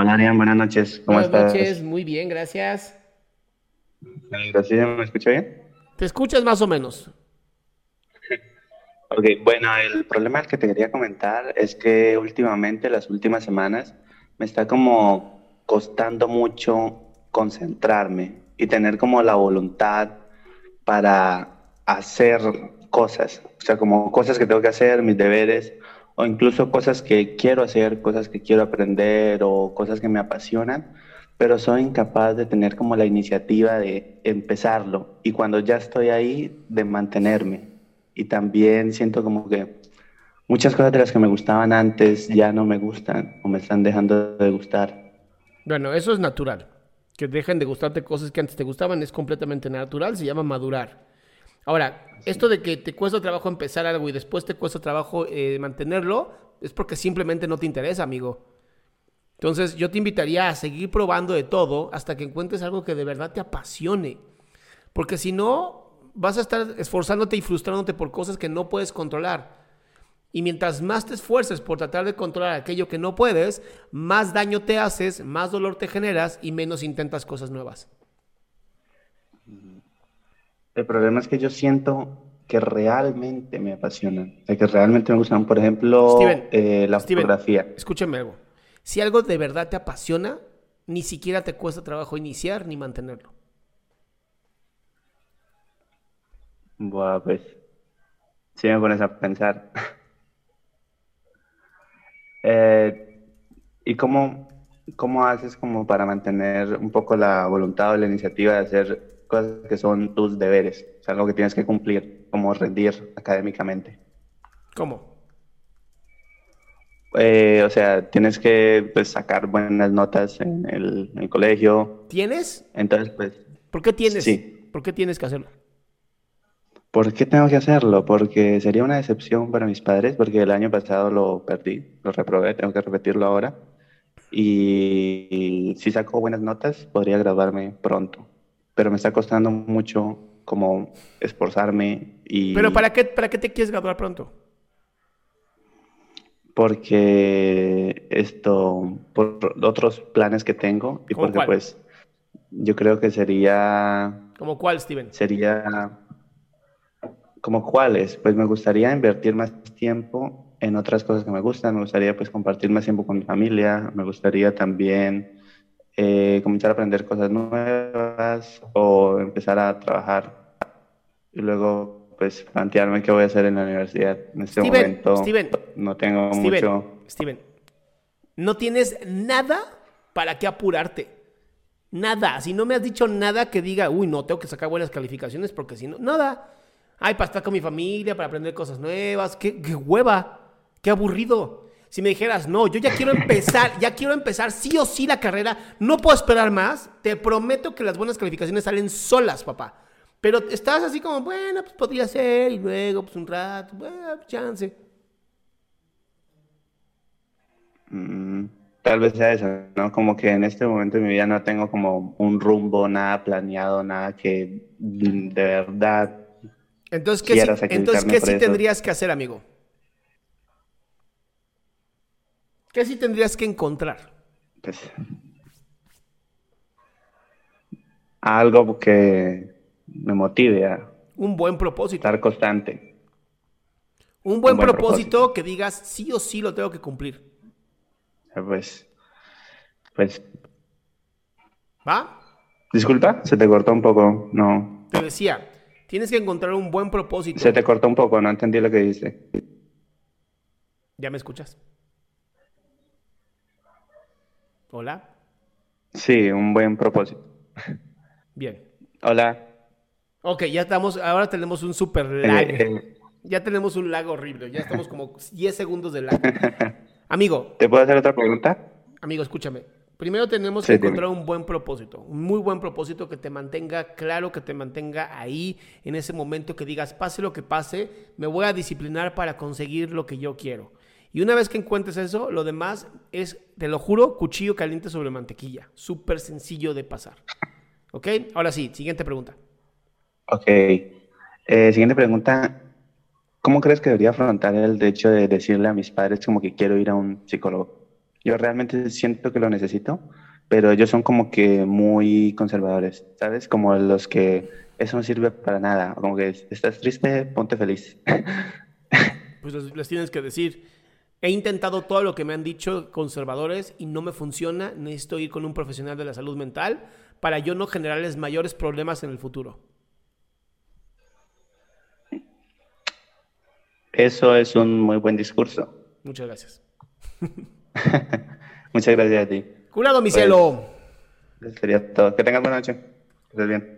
Hola buenas noches. ¿Cómo Buenas estás? noches, muy bien, gracias. Gracias, ¿me escucha bien? ¿Te escuchas más o menos? Ok, bueno, el problema que te quería comentar es que últimamente, las últimas semanas, me está como costando mucho concentrarme y tener como la voluntad para hacer cosas, o sea, como cosas que tengo que hacer, mis deberes, o incluso cosas que quiero hacer, cosas que quiero aprender o cosas que me apasionan, pero soy incapaz de tener como la iniciativa de empezarlo y cuando ya estoy ahí, de mantenerme. Y también siento como que muchas cosas de las que me gustaban antes ya no me gustan o me están dejando de gustar. Bueno, eso es natural. Que dejen de gustarte cosas que antes te gustaban es completamente natural, se llama madurar. Ahora, esto de que te cuesta trabajo empezar algo y después te cuesta trabajo eh, mantenerlo, es porque simplemente no te interesa, amigo. Entonces, yo te invitaría a seguir probando de todo hasta que encuentres algo que de verdad te apasione. Porque si no, vas a estar esforzándote y frustrándote por cosas que no puedes controlar. Y mientras más te esfuerces por tratar de controlar aquello que no puedes, más daño te haces, más dolor te generas y menos intentas cosas nuevas. El problema es que yo siento que realmente me apasionan, que realmente me gustan, por ejemplo, Steven, eh, la Steven, fotografía. Escúchame algo. Si algo de verdad te apasiona, ni siquiera te cuesta trabajo iniciar ni mantenerlo. Buah, pues, si me pones a pensar. Eh, ¿y cómo, cómo haces como para mantener un poco la voluntad o la iniciativa de hacer cosas que son tus deberes? O sea, algo que tienes que cumplir, como rendir académicamente. ¿Cómo? Eh, o sea, tienes que pues, sacar buenas notas en el, en el colegio. ¿Tienes? Entonces, pues, ¿Por qué tienes? Sí. ¿Por qué tienes que hacerlo? ¿por qué tengo que hacerlo? Porque sería una decepción para mis padres, porque el año pasado lo perdí, lo reprobé, tengo que repetirlo ahora. Y, y si saco buenas notas, podría graduarme pronto. Pero me está costando mucho como esforzarme y... Pero ¿para qué, ¿para qué te quieres graduar pronto? porque esto, por otros planes que tengo y ¿Cómo porque cuál? pues yo creo que sería, ¿Como cuál, Steven? sería, como cuáles, pues me gustaría invertir más tiempo en otras cosas que me gustan, me gustaría pues compartir más tiempo con mi familia, me gustaría también eh, comenzar a aprender cosas nuevas o empezar a trabajar y luego pues plantearme qué voy a hacer en la universidad. En este Steven, momento Steven, no tengo Steven, mucho... Steven, no tienes nada para qué apurarte. Nada. Si no me has dicho nada que diga, uy, no, tengo que sacar buenas calificaciones porque si no, nada. Ay, para estar con mi familia, para aprender cosas nuevas. Qué, qué hueva, qué aburrido. Si me dijeras, no, yo ya quiero empezar, ya quiero empezar sí o sí la carrera, no puedo esperar más, te prometo que las buenas calificaciones salen solas, papá. Pero estás así como, bueno, pues podría ser, y luego, pues un rato, bueno, chance. Mm, Tal vez sea eso, ¿no? Como que en este momento de mi vida no tengo como un rumbo, nada planeado, nada que de verdad Entonces, ¿qué quiera entonces, ¿qué sí eso. tendrías que hacer, amigo? ¿Qué sí tendrías que encontrar? pues, algo que me motive a Un buen propósito. estar constante. Un buen, un buen propósito, propósito. que digas sí o sí lo tengo que cumplir. Pues, pues, ¿Va? disculpa, se te cortó un poco, no, Te decía, tienes que encontrar un buen propósito. se te cortó un poco, no entendí lo que dijiste. ¿Ya me escuchas? Hola. Sí, un buen propósito. Bien. Hola. Ok, ya estamos, ahora tenemos un super Eh, lag. eh, Ya tenemos un lag horrible, ya estamos como 10 segundos de lag. Amigo, ¿Te puedo hacer otra pregunta? amigo, escúchame. Primero tenemos que Sí, encontrar un buen propósito, un muy buen propósito que te mantenga claro, que te mantenga ahí en ese momento que digas, pase lo que pase, me voy a disciplinar para conseguir lo que yo quiero. Y una vez que encuentres eso, lo demás es, te lo juro, cuchillo caliente sobre mantequilla. Súper sencillo de pasar. ¿Ok? Ahora sí, siguiente pregunta. Ok. Eh, siguiente pregunta. ¿Cómo crees que debería afrontar el hecho de decirle a mis padres como que quiero ir a un psicólogo? Yo realmente siento que lo necesito, pero ellos son como que muy conservadores, ¿sabes? Como los que eso no sirve para nada, como que estás triste, ponte feliz. pues les, les tienes que decir, he intentado todo lo que me han dicho conservadores y no me funciona, necesito ir con un profesional de la salud mental para yo no generarles mayores problemas en el futuro. Eso es un muy buen discurso. Muchas gracias. Muchas gracias a ti. Curado, mi Pues- cielo. Eso sería todo. Que tengas buena noche. Que estés bien.